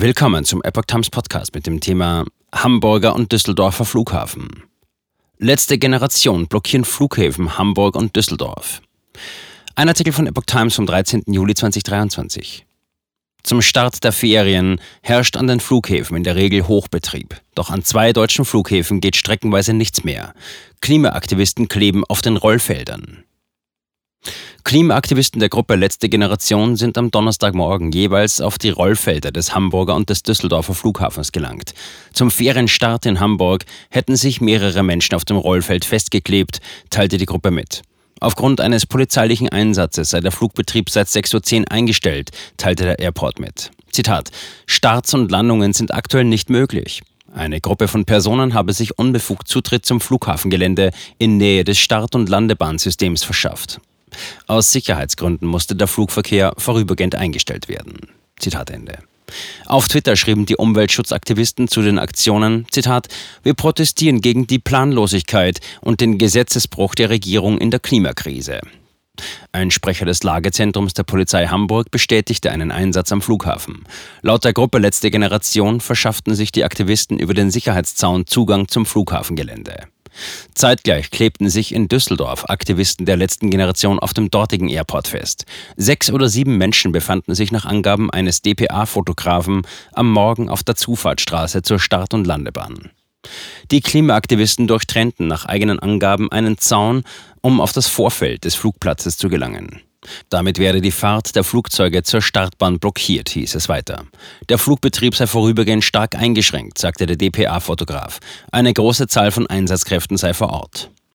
Willkommen zum Epoch Times Podcast mit dem Thema Hamburger und Düsseldorfer Flughafen. Letzte Generation blockieren Flughäfen Hamburg und Düsseldorf. Ein Artikel von Epoch Times vom 13. Juli 2023. Zum Start der Ferien herrscht an den Flughäfen in der Regel Hochbetrieb. Doch an zwei deutschen Flughäfen geht streckenweise nichts mehr. Klimaaktivisten kleben auf den Rollfeldern. Klimaaktivisten der Gruppe Letzte Generation sind am Donnerstagmorgen jeweils auf die Rollfelder des Hamburger und des Düsseldorfer Flughafens gelangt. Zum Ferienstart in Hamburg hätten sich mehrere Menschen auf dem Rollfeld festgeklebt, teilte die Gruppe mit. Aufgrund eines polizeilichen Einsatzes sei der Flugbetrieb seit 6.10 Uhr eingestellt, teilte der Airport mit. Zitat: Starts und Landungen sind aktuell nicht möglich. Eine Gruppe von Personen habe sich unbefugt Zutritt zum Flughafengelände in Nähe des Start- und Landebahnsystems verschafft. Aus Sicherheitsgründen musste der Flugverkehr vorübergehend eingestellt werden. Zitat Ende. Auf Twitter schrieben die Umweltschutzaktivisten zu den Aktionen, Zitat, wir protestieren gegen die Planlosigkeit und den Gesetzesbruch der Regierung in der Klimakrise. Ein Sprecher des Lagezentrums der Polizei Hamburg bestätigte einen Einsatz am Flughafen. Laut der Gruppe Letzte Generation verschafften sich die Aktivisten über den Sicherheitszaun Zugang zum Flughafengelände. Zeitgleich klebten sich in Düsseldorf Aktivisten der letzten Generation auf dem dortigen Airport fest. Sechs oder sieben Menschen befanden sich nach Angaben eines DPA-Fotografen am Morgen auf der Zufahrtsstraße zur Start- und Landebahn. Die Klimaaktivisten durchtrennten nach eigenen Angaben einen Zaun, um auf das Vorfeld des Flugplatzes zu gelangen. Damit werde die Fahrt der Flugzeuge zur Startbahn blockiert, hieß es weiter. Der Flugbetrieb sei vorübergehend stark eingeschränkt, sagte der DPA-Fotograf. Eine große Zahl von Einsatzkräften sei vor Ort.